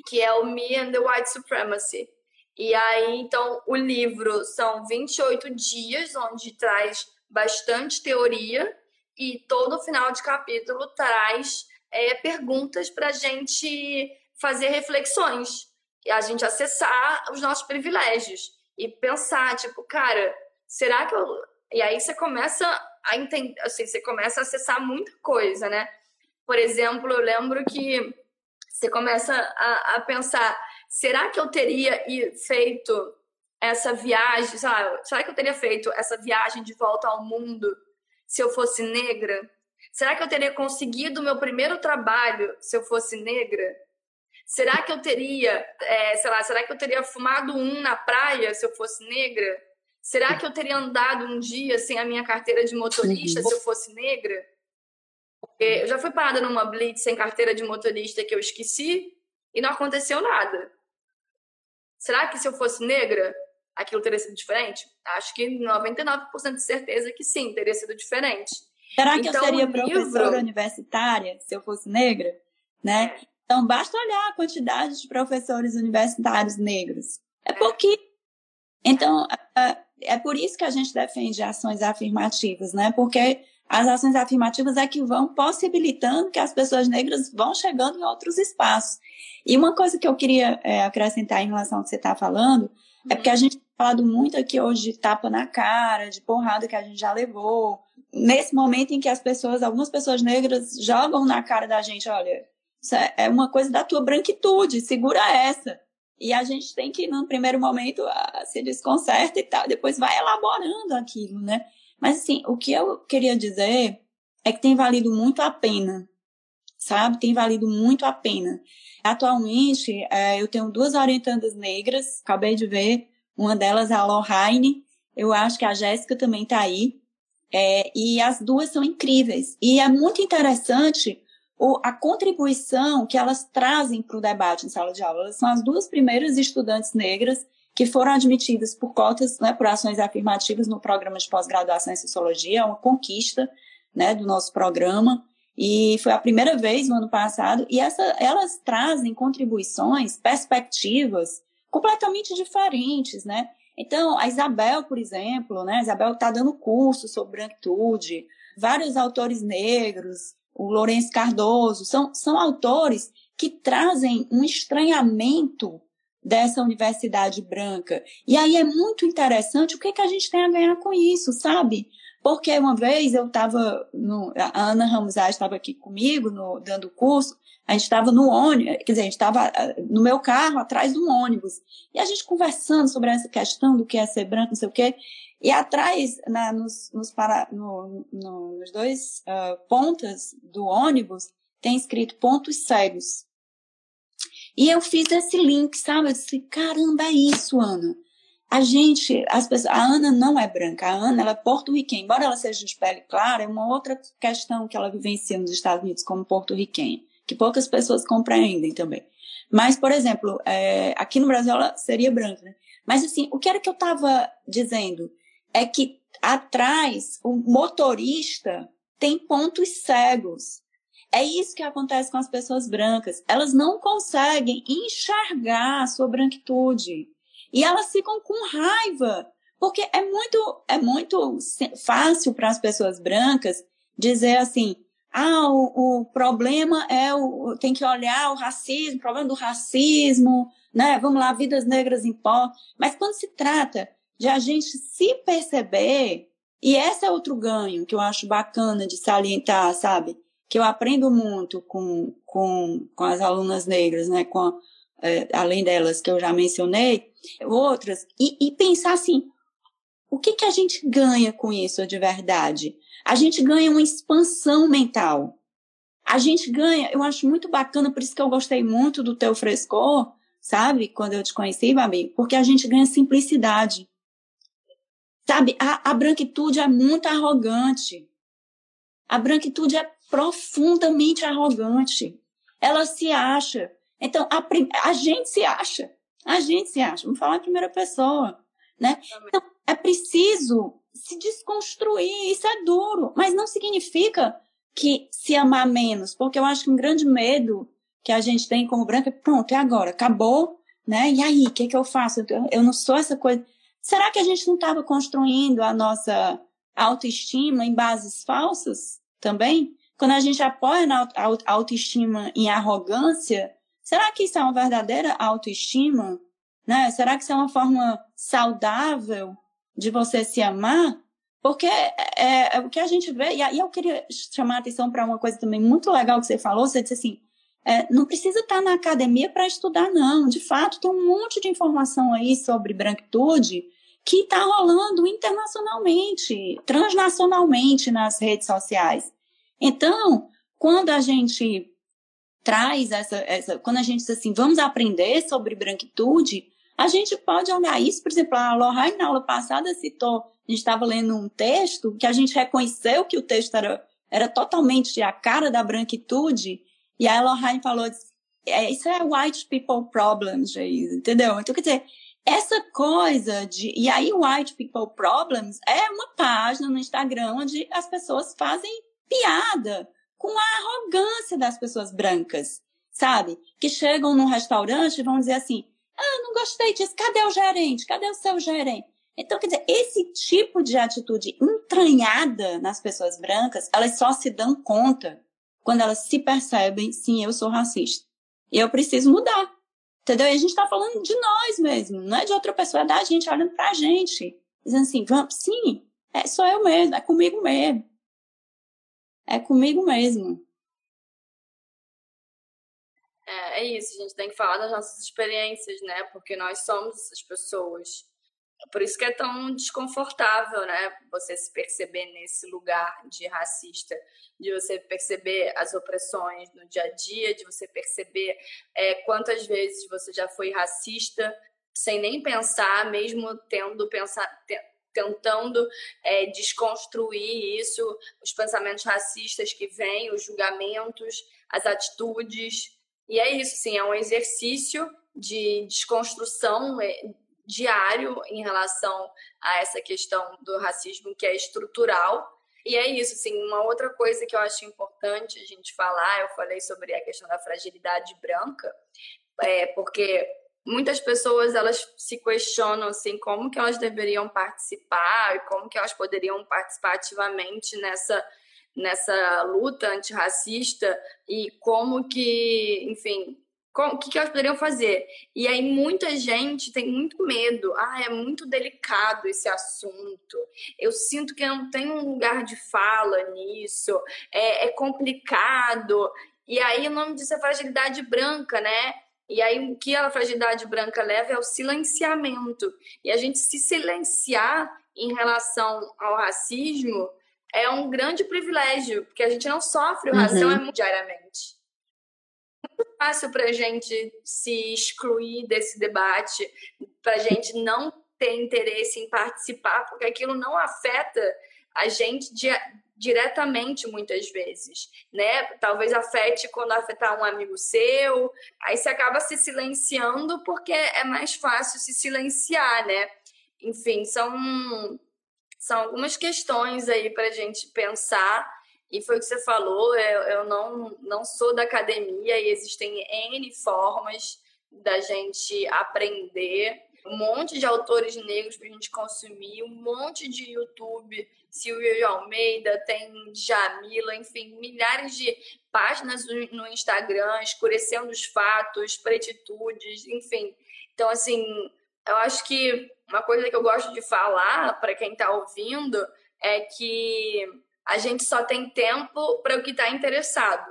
que é o Me and the White Supremacy. E aí, então, o livro são 28 dias, onde traz bastante teoria, e todo final de capítulo traz é, perguntas para a gente fazer reflexões a gente acessar os nossos privilégios e pensar, tipo, cara, será que eu. E aí você começa a entender, assim, você começa a acessar muita coisa, né? Por exemplo, eu lembro que você começa a, a pensar, será que eu teria feito essa viagem, sabe? Será que eu teria feito essa viagem de volta ao mundo se eu fosse negra? Será que eu teria conseguido o meu primeiro trabalho se eu fosse negra? Será que eu teria, é, sei lá, será que eu teria fumado um na praia se eu fosse negra? Será que eu teria andado um dia sem a minha carteira de motorista se eu fosse negra? Eu já fui parada numa blitz sem carteira de motorista que eu esqueci e não aconteceu nada. Será que se eu fosse negra, aquilo teria sido diferente? Acho que 99% de certeza que sim, teria sido diferente. Será que então, eu seria professora livro... universitária se eu fosse negra? Né? É. Então, basta olhar a quantidade de professores universitários negros. É pouquinho. Então, é por isso que a gente defende ações afirmativas, né? Porque as ações afirmativas é que vão possibilitando que as pessoas negras vão chegando em outros espaços. E uma coisa que eu queria é, acrescentar em relação ao que você está falando é porque a gente tem falado muito aqui hoje de tapa na cara, de porrada que a gente já levou. Nesse momento em que as pessoas, algumas pessoas negras jogam na cara da gente, olha, é, é uma coisa da tua branquitude, segura essa. E a gente tem que, no primeiro momento, se desconcerta e tal, depois vai elaborando aquilo, né? Mas, assim, o que eu queria dizer é que tem valido muito a pena, sabe? Tem valido muito a pena. Atualmente, é, eu tenho duas orientandas negras, acabei de ver, uma delas é a Lohane, eu acho que a Jéssica também está aí, é, e as duas são incríveis. E é muito interessante a contribuição que elas trazem para o debate em sala de aula. Elas são as duas primeiras estudantes negras que foram admitidas por cotas, né, por ações afirmativas no programa de pós-graduação em Sociologia, é uma conquista né, do nosso programa, e foi a primeira vez no ano passado, e essa, elas trazem contribuições, perspectivas completamente diferentes, né? Então, a Isabel, por exemplo, né? A Isabel está dando curso sobre branquitude, vários autores negros, o Lourenço Cardoso, são, são autores que trazem um estranhamento dessa universidade branca. E aí é muito interessante o que, que a gente tem a ganhar com isso, sabe? Porque uma vez eu estava, a Ana Ramos estava aqui comigo, no, dando curso, a gente estava no ônibus, quer dizer, a gente estava ah, no meu carro, atrás de um ônibus, e a gente conversando sobre essa questão do que é ser branco, não sei o quê, e atrás, na, nos, nos, para, no, no, nos dois uh, pontas do ônibus, tem escrito pontos cegos. E eu fiz esse link, sabe? Eu disse, caramba, é isso, Ana. A gente, as pessoas, a Ana não é branca, a Ana ela é porto-riquenha. Embora ela seja de pele clara, é uma outra questão que ela vivencia nos Estados Unidos como porto-riquenha que poucas pessoas compreendem também. Mas, por exemplo, é, aqui no Brasil ela seria branca, né? Mas, assim, o que era que eu estava dizendo é que atrás o motorista tem pontos cegos. É isso que acontece com as pessoas brancas. Elas não conseguem enxergar a sua branquitude. E elas ficam com raiva. Porque é muito, é muito fácil para as pessoas brancas dizer assim: ah, o, o problema é o. tem que olhar o racismo, o problema do racismo, né? Vamos lá, vidas negras em pó. Mas quando se trata de a gente se perceber, e esse é outro ganho que eu acho bacana de salientar, sabe? Que eu aprendo muito com, com, com as alunas negras, né? Com, é, além delas que eu já mencionei, outras, e, e pensar assim, o que, que a gente ganha com isso de verdade? a gente ganha uma expansão mental. A gente ganha, eu acho muito bacana, por isso que eu gostei muito do teu frescor, sabe? Quando eu te conheci, Babi, porque a gente ganha simplicidade. Sabe, a, a branquitude é muito arrogante. A branquitude é profundamente arrogante. Ela se acha. Então, a, a gente se acha. A gente se acha. Vamos falar em primeira pessoa, né? Então, é preciso se desconstruir. Isso é duro, mas não significa que se amar menos, porque eu acho que um grande medo que a gente tem como branca é pronto, é agora, acabou, né? E aí, o que, é que eu faço? Eu não sou essa coisa. Será que a gente não estava construindo a nossa autoestima em bases falsas também? Quando a gente apoia na autoestima em arrogância, será que isso é uma verdadeira autoestima? Né? Será que isso é uma forma saudável de você se amar, porque é, é, o que a gente vê, e aí eu queria chamar a atenção para uma coisa também muito legal que você falou, você disse assim, é, não precisa estar na academia para estudar, não. De fato, tem um monte de informação aí sobre branquitude que está rolando internacionalmente, transnacionalmente nas redes sociais. Então, quando a gente traz essa, essa quando a gente diz assim, vamos aprender sobre branquitude, a gente pode olhar isso, por exemplo, a Lohane na aula passada citou, a gente estava lendo um texto que a gente reconheceu que o texto era, era totalmente a cara da branquitude, e a Lohane falou, é, isso é white people problems, entendeu? Então, quer dizer, essa coisa de. E aí, White People Problems é uma página no Instagram onde as pessoas fazem piada com a arrogância das pessoas brancas, sabe? Que chegam num restaurante e vão dizer assim: ah, não gostei disso. Cadê o gerente? Cadê o seu gerente? Então, quer dizer, esse tipo de atitude entranhada nas pessoas brancas, elas só se dão conta quando elas se percebem, sim, eu sou racista. E eu preciso mudar. Entendeu? E a gente está falando de nós mesmo, não é de outra pessoa, é da gente olhando pra gente. Dizendo assim, vamos, sim, é só eu mesmo, é comigo mesmo. É comigo mesmo. É, é isso, a gente tem que falar das nossas experiências, né? Porque nós somos essas pessoas. Por isso que é tão desconfortável, né? Você se perceber nesse lugar de racista, de você perceber as opressões no dia a dia, de você perceber é, quantas vezes você já foi racista sem nem pensar, mesmo tendo pensar, tentando é, desconstruir isso, os pensamentos racistas que vêm, os julgamentos, as atitudes. E é isso, sim, é um exercício de desconstrução é, diário em relação a essa questão do racismo que é estrutural. E é isso, assim, uma outra coisa que eu acho importante a gente falar, eu falei sobre a questão da fragilidade branca, é porque muitas pessoas elas se questionam assim como que elas deveriam participar e como que elas poderiam participar ativamente nessa nessa luta antirracista e como que, enfim, o que, que elas poderiam fazer? E aí muita gente tem muito medo. Ah, é muito delicado esse assunto. Eu sinto que eu não tenho um lugar de fala nisso. É, é complicado. E aí o nome disso é fragilidade branca, né? E aí o que a fragilidade branca leva é o silenciamento. E a gente se silenciar em relação ao racismo é um grande privilégio, porque a gente não sofre o racismo uhum. diariamente fácil para a gente se excluir desse debate, para a gente não ter interesse em participar, porque aquilo não afeta a gente di diretamente muitas vezes, né? Talvez afete quando afetar um amigo seu, aí você acaba se silenciando porque é mais fácil se silenciar, né? Enfim, são são algumas questões aí para a gente pensar e foi o que você falou, eu, eu não, não sou da academia e existem N formas da gente aprender. Um monte de autores negros para a gente consumir, um monte de YouTube, Silvio de Almeida, tem Jamila, enfim, milhares de páginas no Instagram, escurecendo os fatos, pretitudes, enfim. Então, assim, eu acho que uma coisa que eu gosto de falar para quem está ouvindo é que a gente só tem tempo para o que está interessado.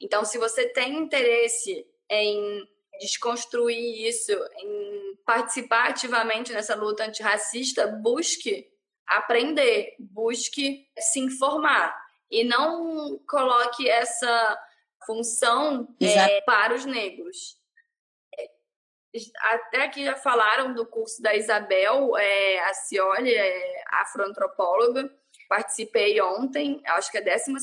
Então, se você tem interesse em desconstruir isso, em participar ativamente nessa luta antirracista, busque aprender, busque se informar e não coloque essa função é, para os negros. Até aqui já falaram do curso da Isabel é, Acioli, é afroantropóloga, Participei ontem, acho que é a 12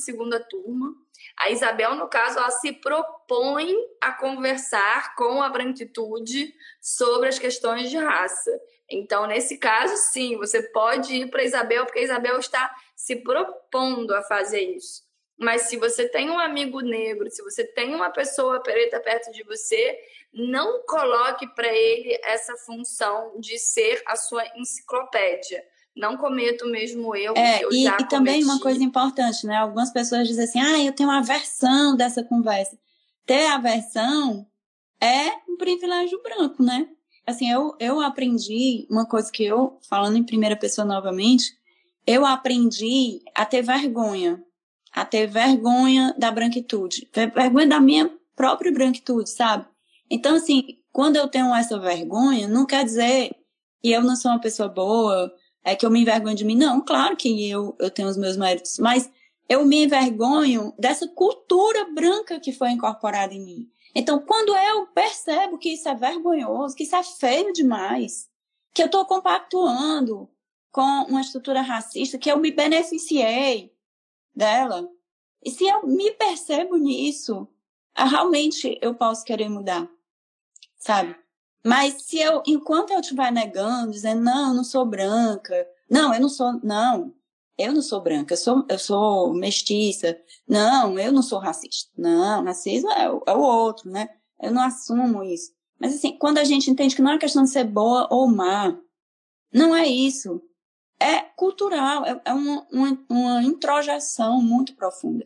turma. A Isabel, no caso, ela se propõe a conversar com a branquitude sobre as questões de raça. Então, nesse caso, sim, você pode ir para a Isabel, porque a Isabel está se propondo a fazer isso. Mas se você tem um amigo negro, se você tem uma pessoa preta perto de você, não coloque para ele essa função de ser a sua enciclopédia não cometo o mesmo erro é, que eu e, já E também uma coisa importante, né? Algumas pessoas dizem assim, ah, eu tenho uma aversão dessa conversa. Ter aversão é um privilégio branco, né? Assim, eu, eu aprendi uma coisa que eu, falando em primeira pessoa novamente, eu aprendi a ter vergonha. A ter vergonha da branquitude. Vergonha da minha própria branquitude, sabe? Então, assim, quando eu tenho essa vergonha, não quer dizer que eu não sou uma pessoa boa, é que eu me envergonho de mim. Não, claro que eu, eu tenho os meus méritos, mas eu me envergonho dessa cultura branca que foi incorporada em mim. Então, quando eu percebo que isso é vergonhoso, que isso é feio demais, que eu estou compactuando com uma estrutura racista, que eu me beneficiei dela, e se eu me percebo nisso, realmente eu posso querer mudar, sabe? Mas se eu, enquanto eu estiver negando, dizendo, não, eu não sou branca, não, eu não sou, não, eu não sou branca, eu sou, eu sou mestiça, não, eu não sou racista, não, racismo é, o, é o outro, né? Eu não assumo isso. Mas assim, quando a gente entende que não é questão de ser boa ou má, não é isso. É cultural, é, é uma, uma, uma introjeção muito profunda.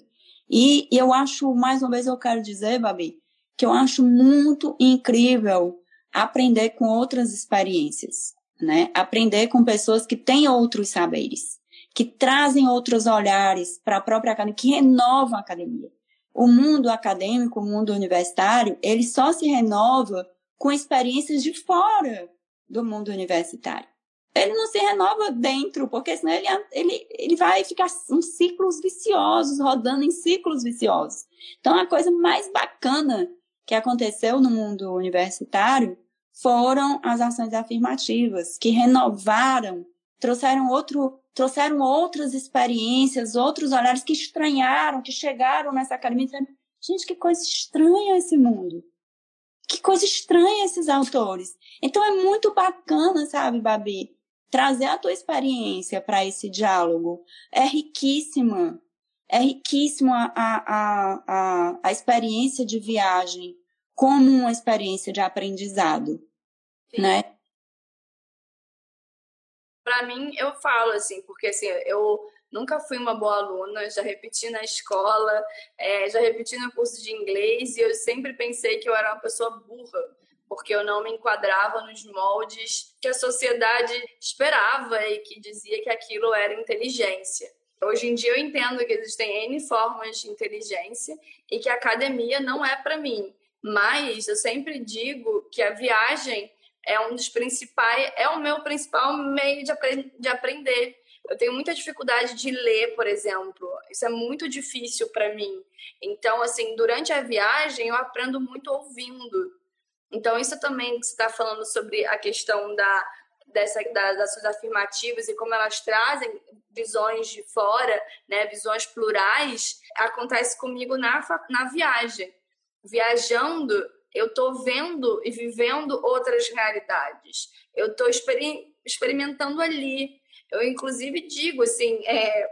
E, e eu acho, mais uma vez eu quero dizer, Babi, que eu acho muito incrível aprender com outras experiências, né? Aprender com pessoas que têm outros saberes, que trazem outros olhares para a própria academia, que renovam a academia. O mundo acadêmico, o mundo universitário, ele só se renova com experiências de fora do mundo universitário. Ele não se renova dentro, porque senão ele, ele, ele vai ficar em ciclos viciosos, rodando em ciclos viciosos. Então, a coisa mais bacana que aconteceu no mundo universitário foram as ações afirmativas, que renovaram, trouxeram outro, trouxeram outras experiências, outros olhares que estranharam, que chegaram nessa academia Gente, que coisa estranha esse mundo. Que coisa estranha esses autores. Então é muito bacana, sabe, Babi, trazer a tua experiência para esse diálogo. É riquíssima. É riquíssimo a, a, a, a, experiência de viagem como uma experiência de aprendizado, Sim. né? Para mim, eu falo assim, porque assim, eu nunca fui uma boa aluna, já repeti na escola, é, já repeti no curso de inglês e eu sempre pensei que eu era uma pessoa burra, porque eu não me enquadrava nos moldes que a sociedade esperava e que dizia que aquilo era inteligência. Hoje em dia eu entendo que existem N formas de inteligência e que a academia não é para mim. Mas eu sempre digo que a viagem é um dos principais, é o meu principal meio de, apre de aprender. Eu tenho muita dificuldade de ler, por exemplo. Isso é muito difícil para mim. Então, assim, durante a viagem eu aprendo muito ouvindo. Então, isso também que você está falando sobre a questão da, dessa, das ações afirmativas e como elas trazem visões de fora, né, visões plurais, acontece comigo na, na viagem. Viajando, eu estou vendo e vivendo outras realidades. Eu estou experimentando ali. Eu, inclusive, digo assim, é,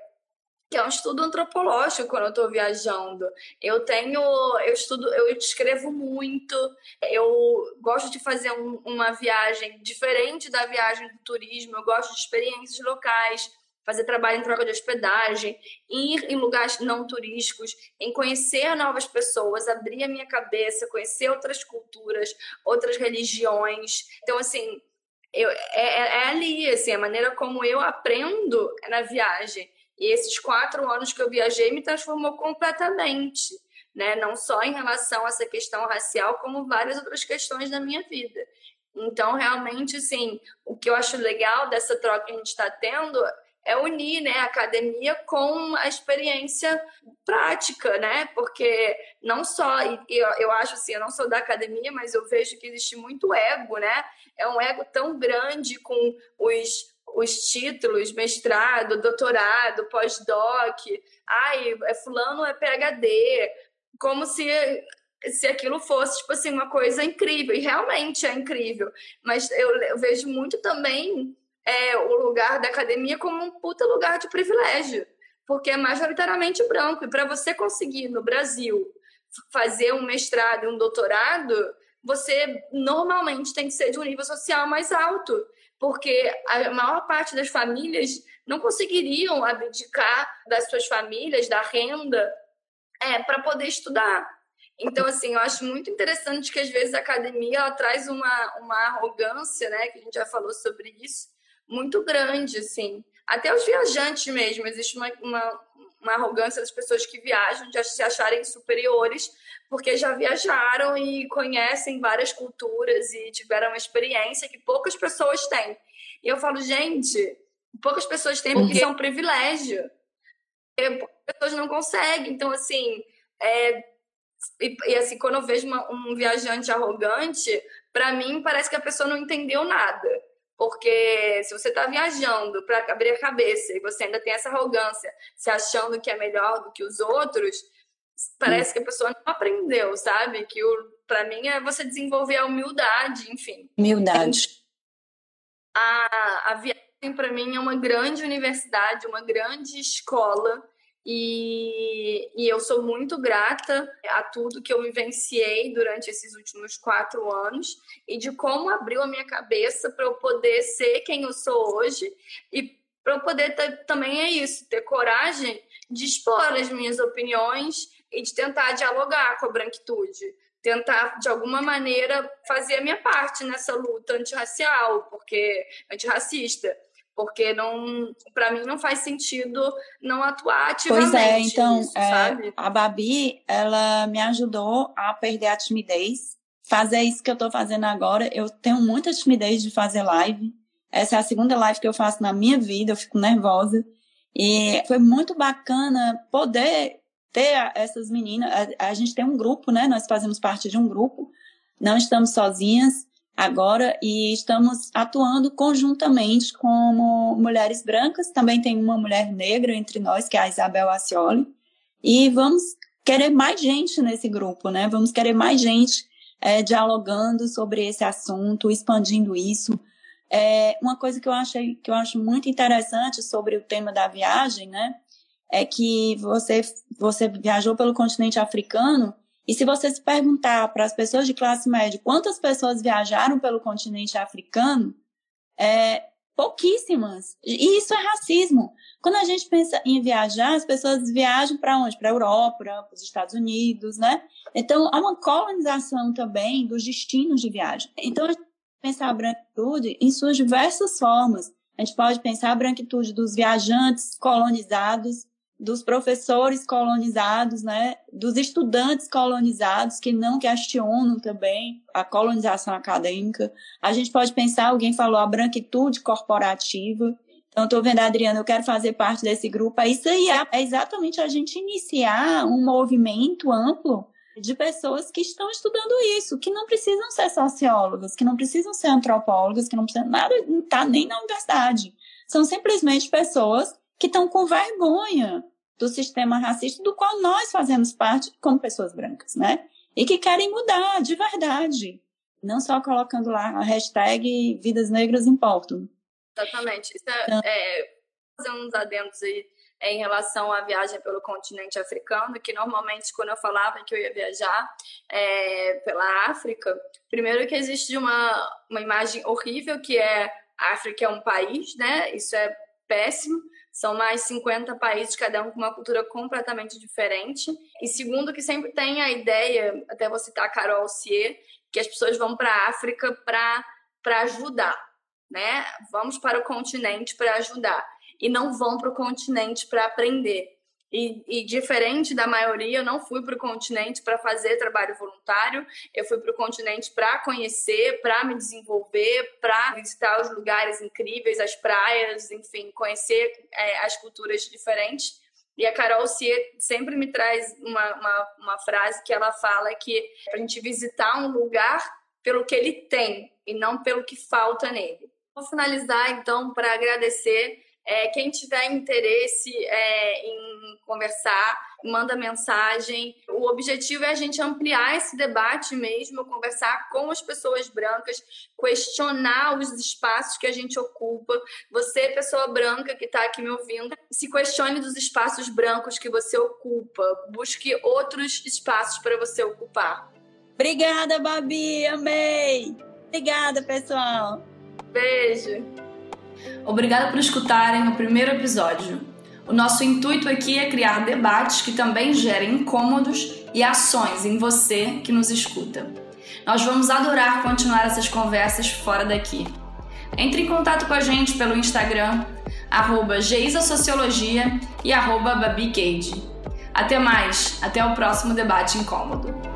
que é um estudo antropológico quando eu estou viajando. Eu tenho, eu estudo, eu escrevo muito, eu gosto de fazer um, uma viagem diferente da viagem do turismo, eu gosto de experiências locais, fazer trabalho em troca de hospedagem, ir em lugares não turísticos, em conhecer novas pessoas, abrir a minha cabeça, conhecer outras culturas, outras religiões. Então, assim, eu, é, é, é ali, assim, a maneira como eu aprendo na viagem. E esses quatro anos que eu viajei me transformou completamente, né? Não só em relação a essa questão racial, como várias outras questões da minha vida. Então, realmente, assim, o que eu acho legal dessa troca que a gente está tendo é unir né, a academia com a experiência prática, né? Porque não só, eu, eu acho assim, eu não sou da academia, mas eu vejo que existe muito ego, né? É um ego tão grande com os os títulos, mestrado, doutorado, pós-doc, ai, é fulano é PhD, como se se aquilo fosse tipo assim uma coisa incrível. E realmente é incrível, mas eu, eu vejo muito também é, o lugar da academia como um puta lugar de privilégio, porque é majoritariamente branco. E para você conseguir no Brasil fazer um mestrado um doutorado, você normalmente tem que ser de um nível social mais alto porque a maior parte das famílias não conseguiriam abdicar das suas famílias, da renda, é, para poder estudar. Então, assim, eu acho muito interessante que às vezes a academia ela traz uma, uma arrogância, né, que a gente já falou sobre isso, muito grande, assim. Até os viajantes mesmo, existe uma, uma, uma arrogância das pessoas que viajam de se acharem superiores porque já viajaram e conhecem várias culturas e tiveram uma experiência que poucas pessoas têm. E eu falo, gente, poucas pessoas têm porque é um privilégio. Poucas pessoas não conseguem. Então, assim, é, e, e, assim, quando eu vejo uma, um viajante arrogante, para mim parece que a pessoa não entendeu nada. Porque se você está viajando para abrir a cabeça e você ainda tem essa arrogância, se achando que é melhor do que os outros, parece que a pessoa não aprendeu, sabe? Que para mim é você desenvolver a humildade, enfim. Humildade. A, a viagem para mim é uma grande universidade, uma grande escola. E, e, eu sou muito grata a tudo que eu vivenciei durante esses últimos quatro anos e de como abriu a minha cabeça para eu poder ser quem eu sou hoje e para eu poder ter, também é isso, ter coragem de expor as minhas opiniões e de tentar dialogar com a branquitude, tentar de alguma maneira fazer a minha parte nessa luta antirracial, porque antirracista, porque não, para mim não faz sentido não atuar ativamente. Pois é, então é, a Babi ela me ajudou a perder a timidez, fazer isso que eu estou fazendo agora. Eu tenho muita timidez de fazer live. Essa é a segunda live que eu faço na minha vida, eu fico nervosa. E foi muito bacana poder ter essas meninas. A, a, gente tem um grupo, né? Nós fazemos parte de um grupo, não estamos sozinhas agora e estamos atuando conjuntamente como mulheres brancas. Também tem uma mulher negra entre nós, que é a Isabel Acioli, e vamos querer mais gente nesse grupo, né? Vamos querer mais gente é, dialogando sobre esse assunto, expandindo isso. É, uma coisa que eu, achei, que eu acho muito interessante sobre o tema da viagem, né? É que você, você viajou pelo continente africano e se você se perguntar para as pessoas de classe média quantas pessoas viajaram pelo continente africano, é, pouquíssimas. E isso é racismo. Quando a gente pensa em viajar, as pessoas viajam para onde? Para a Europa, para os Estados Unidos, né? Então, há uma colonização também dos destinos de viagem. Então, a gente pensar a branquitude em suas diversas formas. A gente pode pensar a branquitude dos viajantes colonizados, dos professores colonizados, né, dos estudantes colonizados que não questionam também a colonização acadêmica. A gente pode pensar, alguém falou a branquitude corporativa. Então, estou vendo, Adriana, eu quero fazer parte desse grupo. Isso aí é, é exatamente a gente iniciar um movimento amplo de pessoas que estão estudando isso, que não precisam ser sociólogas, que não precisam ser antropólogas, que não precisam nada, não está nem na universidade. São simplesmente pessoas que estão com vergonha do sistema racista do qual nós fazemos parte como pessoas brancas, né? E que querem mudar de verdade, não só colocando lá a hashtag Vidas Negras Importam. Exatamente. Isso é, então, é fazendo uns adendos aí é, em relação à viagem pelo continente africano, que normalmente quando eu falava que eu ia viajar é, pela África, primeiro que existe uma, uma imagem horrível que é a África é um país, né? Isso é péssimo. São mais 50 países, cada um com uma cultura completamente diferente. E segundo, que sempre tem a ideia, até vou citar a Carol Cier, que as pessoas vão para a África para ajudar, né? Vamos para o continente para ajudar. E não vão para o continente para aprender. E, e, diferente da maioria, eu não fui para o continente para fazer trabalho voluntário, eu fui para o continente para conhecer, para me desenvolver, para visitar os lugares incríveis, as praias, enfim, conhecer é, as culturas diferentes. E a Carol sempre me traz uma, uma, uma frase que ela fala que para a gente visitar um lugar pelo que ele tem e não pelo que falta nele. Vou finalizar, então, para agradecer é, quem tiver interesse é, em conversar, manda mensagem. O objetivo é a gente ampliar esse debate mesmo, conversar com as pessoas brancas, questionar os espaços que a gente ocupa. Você, pessoa branca que está aqui me ouvindo, se questione dos espaços brancos que você ocupa. Busque outros espaços para você ocupar. Obrigada, Babi. Amei. Obrigada, pessoal. Beijo. Obrigada por escutarem o primeiro episódio. O nosso intuito aqui é criar debates que também gerem incômodos e ações em você que nos escuta. Nós vamos adorar continuar essas conversas fora daqui. Entre em contato com a gente pelo Instagram, arroba Sociologia e arroba Babi Até mais, até o próximo debate incômodo.